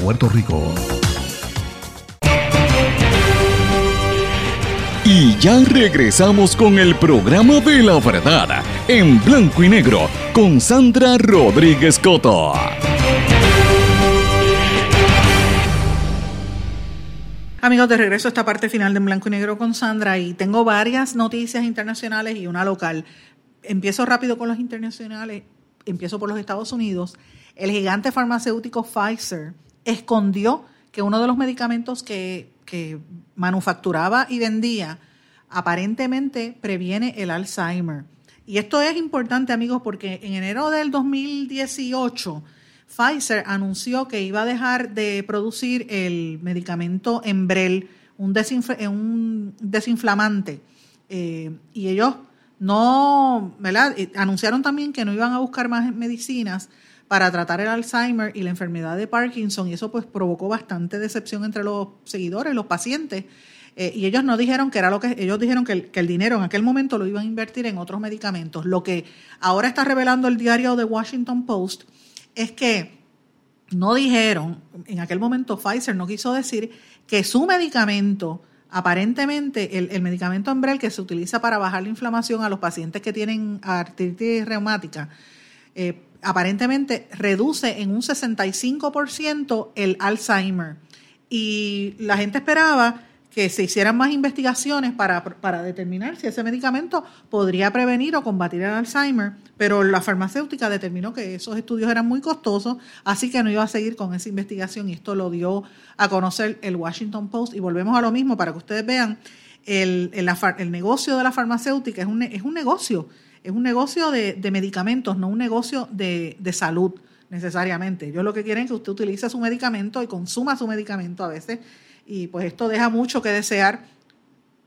Puerto Rico. Y ya regresamos con el programa de la verdad en blanco y negro con Sandra Rodríguez Coto. Amigos, de regreso a esta parte final de En Blanco y Negro con Sandra y tengo varias noticias internacionales y una local. Empiezo rápido con los internacionales, empiezo por los Estados Unidos. El gigante farmacéutico Pfizer escondió que uno de los medicamentos que, que manufacturaba y vendía aparentemente previene el Alzheimer. Y esto es importante, amigos, porque en enero del 2018 Pfizer anunció que iba a dejar de producir el medicamento Embrel, un, un desinflamante. Eh, y ellos no, ¿verdad? Eh, anunciaron también que no iban a buscar más medicinas para tratar el Alzheimer y la enfermedad de Parkinson, y eso pues provocó bastante decepción entre los seguidores, los pacientes. Eh, y ellos no dijeron que era lo que ellos dijeron que el, el, dinero en aquel momento lo iban a invertir en otros medicamentos. Lo que ahora está revelando el diario The Washington Post es que no dijeron, en aquel momento Pfizer no quiso decir que su medicamento, aparentemente el, medicamento Embrel que se utiliza para bajar la inflamación a los pacientes que tienen artritis reumática, eh, aparentemente reduce en un 65% el Alzheimer. Y la gente esperaba que se hicieran más investigaciones para, para, determinar si ese medicamento podría prevenir o combatir el Alzheimer, pero la farmacéutica determinó que esos estudios eran muy costosos, así que no iba a seguir con esa investigación y esto lo dio a conocer el Washington Post. Y volvemos a lo mismo para que ustedes vean, el, el, el negocio de la farmacéutica es un, es un negocio, es un negocio de, de medicamentos, no un negocio de, de salud necesariamente. Ellos lo que quieren es que usted utilice su medicamento y consuma su medicamento a veces y pues esto deja mucho que desear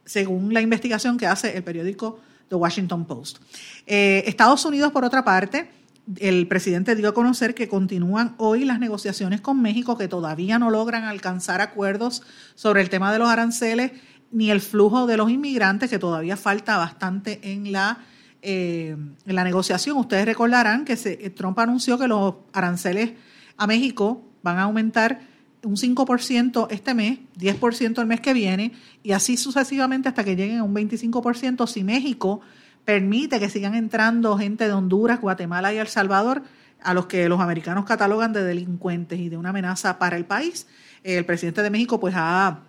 según la investigación que hace el periódico The Washington Post. Eh, Estados Unidos, por otra parte, el presidente dio a conocer que continúan hoy las negociaciones con México, que todavía no logran alcanzar acuerdos sobre el tema de los aranceles ni el flujo de los inmigrantes, que todavía falta bastante en la, eh, en la negociación. Ustedes recordarán que se, Trump anunció que los aranceles a México van a aumentar un 5% este mes, 10% el mes que viene, y así sucesivamente hasta que lleguen a un 25% si México permite que sigan entrando gente de Honduras, Guatemala y El Salvador, a los que los americanos catalogan de delincuentes y de una amenaza para el país. El presidente de México pues ha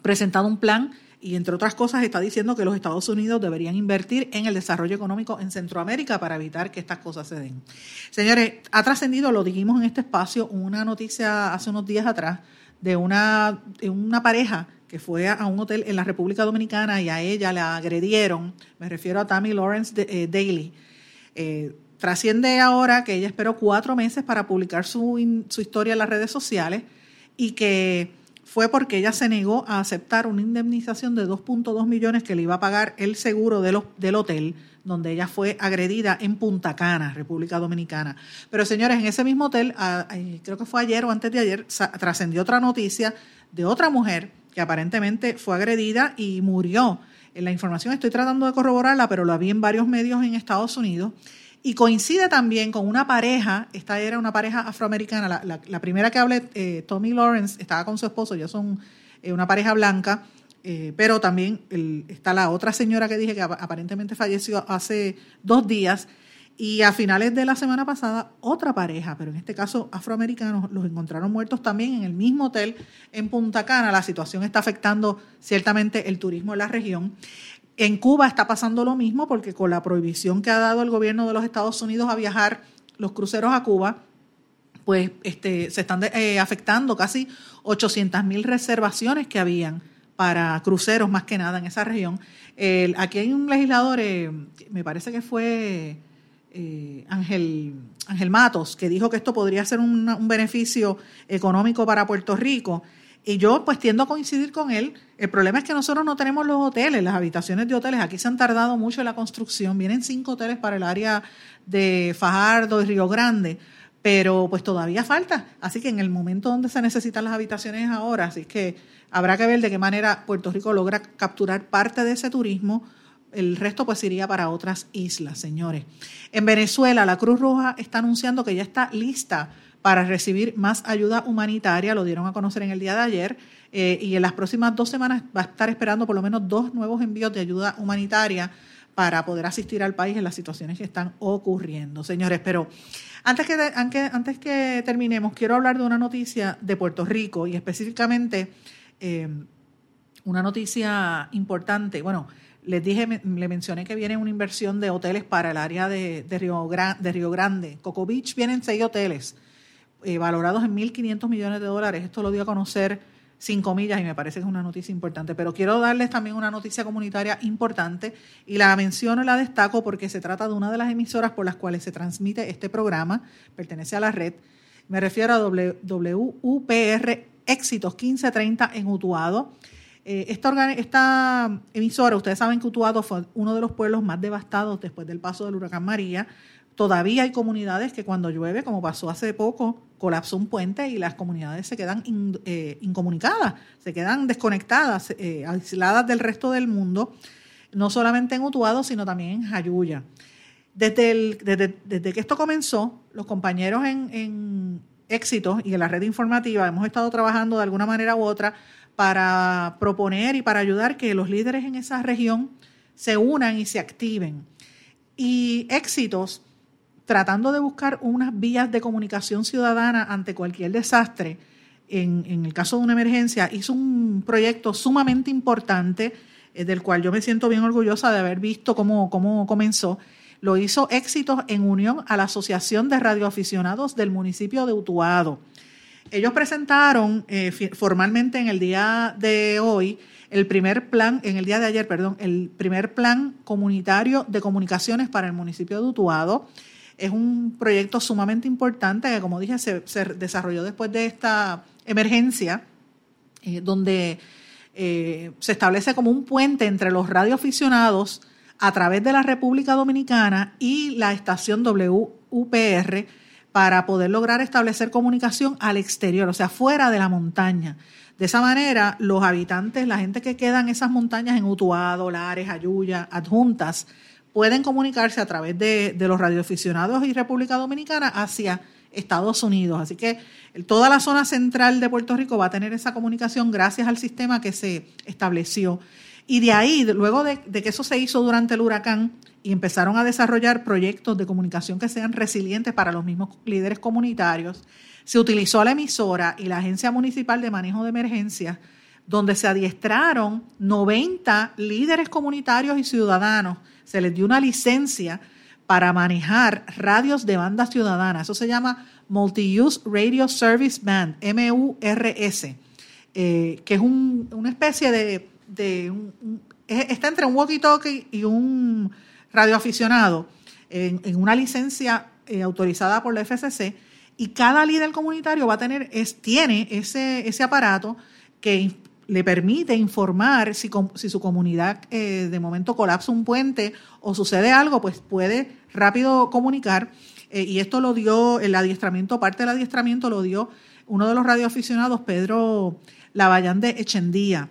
presentado un plan y entre otras cosas está diciendo que los Estados Unidos deberían invertir en el desarrollo económico en Centroamérica para evitar que estas cosas se den. Señores, ha trascendido, lo dijimos en este espacio, una noticia hace unos días atrás de una, una pareja que fue a un hotel en la República Dominicana y a ella la agredieron, me refiero a Tammy Lawrence de, eh, Daly. Eh, trasciende ahora que ella esperó cuatro meses para publicar su, su historia en las redes sociales y que fue porque ella se negó a aceptar una indemnización de 2.2 millones que le iba a pagar el seguro de del hotel donde ella fue agredida en Punta Cana, República Dominicana. Pero señores, en ese mismo hotel, creo que fue ayer o antes de ayer, trascendió otra noticia de otra mujer que aparentemente fue agredida y murió. En la información estoy tratando de corroborarla, pero la vi en varios medios en Estados Unidos. Y coincide también con una pareja, esta era una pareja afroamericana, la, primera que hablé, eh, Tommy Lawrence, estaba con su esposo, ya son eh, una pareja blanca, eh, pero también está la otra señora que dije que aparentemente falleció hace dos días. Y a finales de la semana pasada, otra pareja, pero en este caso afroamericanos, los encontraron muertos también en el mismo hotel en Punta Cana. La situación está afectando ciertamente el turismo en la región. En Cuba está pasando lo mismo porque con la prohibición que ha dado el gobierno de los Estados Unidos a viajar los cruceros a Cuba, pues este, se están eh, afectando casi 800 mil reservaciones que habían para cruceros más que nada en esa región. aquí hay un legislador, eh, me parece que fue eh, Ángel, Ángel Matos, que dijo que esto podría ser un beneficio económico para Puerto Rico. Y yo pues tiendo a coincidir con él. El problema es que nosotros no tenemos los hoteles, las habitaciones de hoteles. Aquí se han tardado mucho en la construcción. Vienen cinco hoteles para el área de Fajardo y Río Grande, pero pues todavía falta. Así que en el momento donde se necesitan las habitaciones ahora, así que habrá que ver de qué manera Puerto Rico logra capturar parte de ese turismo. El resto pues iría para otras islas, señores. En Venezuela, la Cruz Roja está anunciando que ya está lista para recibir más ayuda humanitaria, lo dieron a conocer en el día de ayer, eh, y en las próximas dos semanas va a estar esperando por lo menos dos nuevos envíos de ayuda humanitaria para poder asistir al país en las situaciones que están ocurriendo. Señores, pero antes que, antes que terminemos, quiero hablar de una noticia de Puerto Rico y específicamente eh, una noticia importante. Bueno, les dije, le mencioné que viene una inversión de hoteles para el área de, Río, de Río Grande. Coco Beach vienen seis hoteles eh, valorados en 1.500 millones de dólares. Esto lo dio a conocer cinco millas y me parece que es una noticia importante. Pero quiero darles también una noticia comunitaria importante y la menciono y la destaco porque se trata de una de las emisoras por las cuales se transmite este programa, pertenece a la red. Me refiero a WUPR Éxitos 1530 en Utuado. Eh, esta, emisora, ustedes saben que Utuado fue uno de los pueblos más devastados después del paso del huracán María. Todavía hay comunidades que cuando llueve, como pasó hace poco, colapsó un puente y las comunidades se quedan eh, incomunicadas, se quedan desconectadas, eh, aisladas del resto del mundo, no solamente en Utuado, sino también en Jayuya. Desde, desde, que esto comenzó, los compañeros en, en Éxitos y en la red informativa hemos estado trabajando de alguna manera u otra para proponer y para ayudar que los líderes en esa región se unan y se activen. Y Éxitos tratando de buscar unas vías de comunicación ciudadana ante cualquier desastre, en, el caso de una emergencia, hizo un proyecto sumamente importante, eh, del cual yo me siento bien orgullosa de haber visto cómo, comenzó. Lo hizo éxitos en unión a la Asociación de Radioaficionados del municipio de Utuado. Ellos presentaron eh, formalmente en el día de hoy el primer plan, en el día de ayer, perdón, el primer plan comunitario de comunicaciones para el municipio de Utuado es un proyecto sumamente importante que, como dije, se, desarrolló después de esta emergencia, eh, donde eh, se establece como un puente entre los radioaficionados a través de la República Dominicana y la estación WUPR para poder lograr establecer comunicación al exterior, o sea, fuera de la montaña. De esa manera, los habitantes, la gente que queda en esas montañas, en Utuado, Lares, Ayuya, Adjuntas, pueden comunicarse a través de, los radioaficionados y República Dominicana hacia Estados Unidos. Así que toda la zona central de Puerto Rico va a tener esa comunicación gracias al sistema que se estableció. Y de ahí, luego de, que eso se hizo durante el huracán y empezaron a desarrollar proyectos de comunicación que sean resilientes para los mismos líderes comunitarios, se utilizó la emisora y la Agencia Municipal de Manejo de Emergencias, donde se adiestraron 90 líderes comunitarios y ciudadanos se les dio una licencia para manejar radios de banda ciudadana. Eso se llama Multi-Use Radio Service Band, MURS, eh, que es una especie de... está entre un walkie-talkie y un radioaficionado en, en una licencia eh, autorizada por la FCC y cada líder comunitario va a tener, es, tiene ese, ese aparato que le permite informar si, su comunidad eh, de momento colapsa un puente o sucede algo, pues puede rápido comunicar. Eh, y esto lo dio el adiestramiento, parte del adiestramiento lo dio uno de los radioaficionados, Pedro Lavallán de Echendía.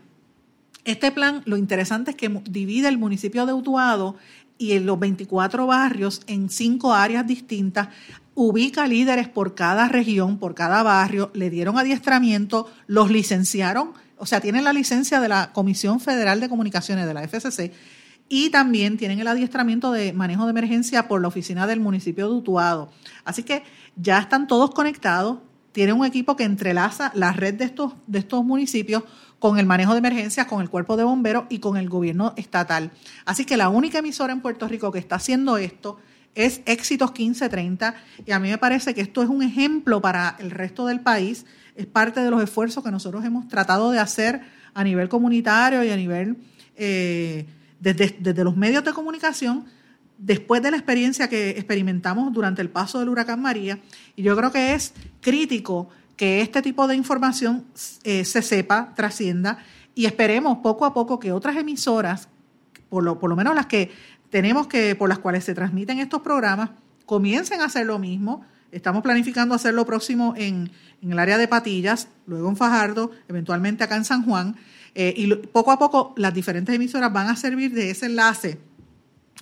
Este plan, lo interesante es que divide el municipio de Utuado y los 24 barrios en cinco áreas distintas, ubica líderes por cada región, por cada barrio, le dieron adiestramiento, los licenciaron o sea, tienen la licencia de la Comisión Federal de Comunicaciones de la FCC y también tienen el adiestramiento de manejo de emergencia por la oficina del municipio de Utuado. Así que ya están todos conectados, tienen un equipo que entrelaza la red de estos, de estos municipios con el manejo de emergencias, con el cuerpo de bomberos y con el gobierno estatal. Así que la única emisora en Puerto Rico que está haciendo esto es Éxitos 1530 y a mí me parece que esto es un ejemplo para el resto del país es parte de los esfuerzos que nosotros hemos tratado de hacer a nivel comunitario y a nivel, eh, desde, los medios de comunicación, después de la experiencia que experimentamos durante el paso del huracán María, y yo creo que es crítico que este tipo de información eh, se sepa, trascienda, y esperemos poco a poco que otras emisoras, por lo, por lo menos las que tenemos que, por las cuales se transmiten estos programas, comiencen a hacer lo mismo. Estamos planificando hacer lo próximo en, el área de Patillas, luego en Fajardo, eventualmente acá en San Juan. Eh, y poco a poco las diferentes emisoras van a servir de ese enlace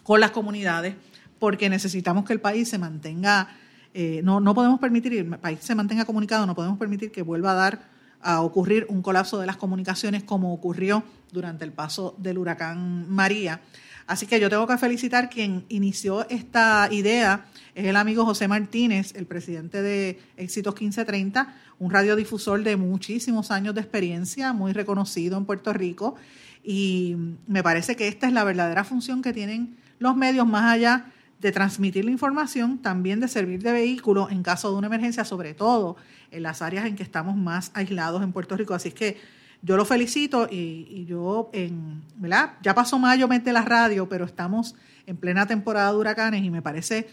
con las comunidades, porque necesitamos que el país se mantenga, eh, no, no podemos permitir, el país se mantenga comunicado, no podemos permitir que vuelva a dar a ocurrir un colapso de las comunicaciones como ocurrió durante el paso del huracán María. Así que yo tengo que felicitar quien inició esta idea, es el amigo José Martínez, el presidente de Éxitos 1530, un radiodifusor de muchísimos años de experiencia, muy reconocido en Puerto Rico. Y me parece que esta es la verdadera función que tienen los medios más allá de transmitir la información, también de servir de vehículo en caso de una emergencia, sobre todo en las áreas en que estamos más aislados en Puerto Rico. Así que yo lo felicito y, yo, en, ¿verdad? Ya pasó mayo, mete la radio, pero estamos en plena temporada de huracanes y me parece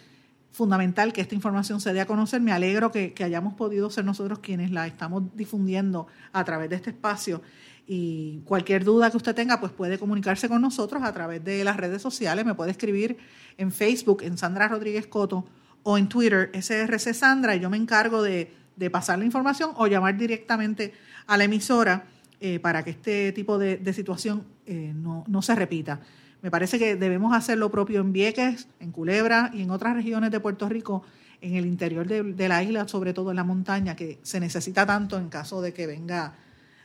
fundamental que esta información se dé a conocer. Me alegro que, hayamos podido ser nosotros quienes la estamos difundiendo a través de este espacio y cualquier duda que usted tenga, pues puede comunicarse con nosotros a través de las redes sociales. Me puede escribir en Facebook, en Sandra Rodríguez Coto, o en Twitter, SRC Sandra, y yo me encargo de, pasar la información o llamar directamente a la emisora eh, para que este tipo de, situación eh, no, se repita. Me parece que debemos hacer lo propio en Vieques, en Culebra y en otras regiones de Puerto Rico, en el interior de, la isla, sobre todo en la montaña, que se necesita tanto en caso de que venga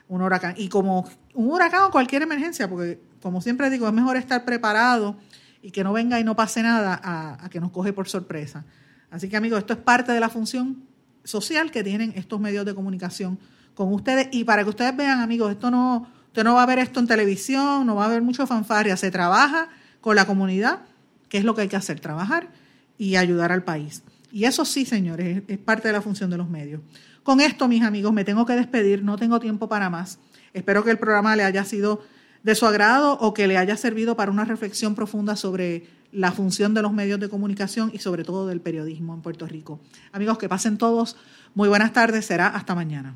un huracán. Y como un huracán o cualquier emergencia, porque como siempre digo, es mejor estar preparado y que no venga y no pase nada a, que nos coge por sorpresa. Así que amigos, esto es parte de la función social que tienen estos medios de comunicación con ustedes. Y para que ustedes vean, amigos, esto no, usted no va a ver esto en televisión, no va a haber mucho fanfarria, se trabaja con la comunidad, que es lo que hay que hacer, trabajar y ayudar al país. Y eso sí, señores, es parte de la función de los medios. Con esto, mis amigos, me tengo que despedir, no tengo tiempo para más. Espero que el programa le haya sido de su agrado o que le haya servido para una reflexión profunda sobre la función de los medios de comunicación y sobre todo del periodismo en Puerto Rico. Amigos, que pasen todos. Muy buenas tardes. Será hasta mañana.